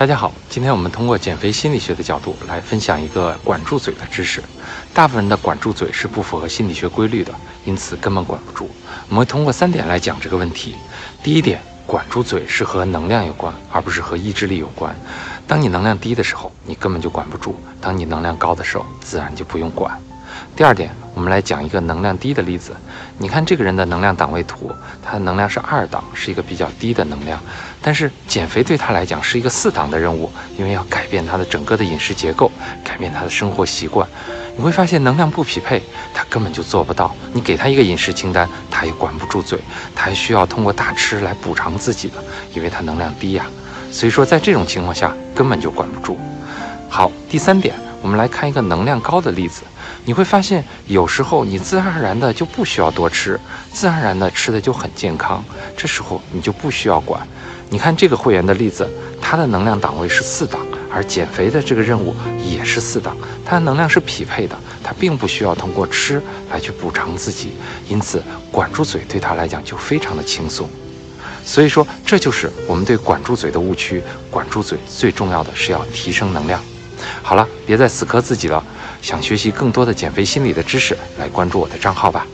大家好，今天我们通过减肥心理学的角度来分享一个管住嘴的知识。大部分人的管住嘴是不符合心理学规律的，因此根本管不住。我们通过三点来讲这个问题。第一点，管住嘴是和能量有关，而不是和意志力有关。当你能量低的时候，你根本就管不住；当你能量高的时候，自然就不用管。第二点，我们来讲一个能量低的例子。你看这个人的能量档位图，他的能量是二档，是一个比较低的能量。但是减肥对他来讲是一个四档的任务，因为要改变他的整个的饮食结构，改变他的生活习惯。你会发现能量不匹配，他根本就做不到。你给他一个饮食清单，他也管不住嘴，他还需要通过大吃来补偿自己的，因为他能量低呀。所以说，在这种情况下，根本就管不住。好，第三点，我们来看一个能量高的例子。你会发现，有时候你自然而然的就不需要多吃，自然而然的吃的就很健康。这时候你就不需要管。你看这个会员的例子，他的能量档位是四档，而减肥的这个任务也是四档，他的能量是匹配的，他并不需要通过吃来去补偿自己，因此管住嘴对他来讲就非常的轻松。所以说，这就是我们对管住嘴的误区。管住嘴最重要的是要提升能量。好了，别再死磕自己了。想学习更多的减肥心理的知识，来关注我的账号吧。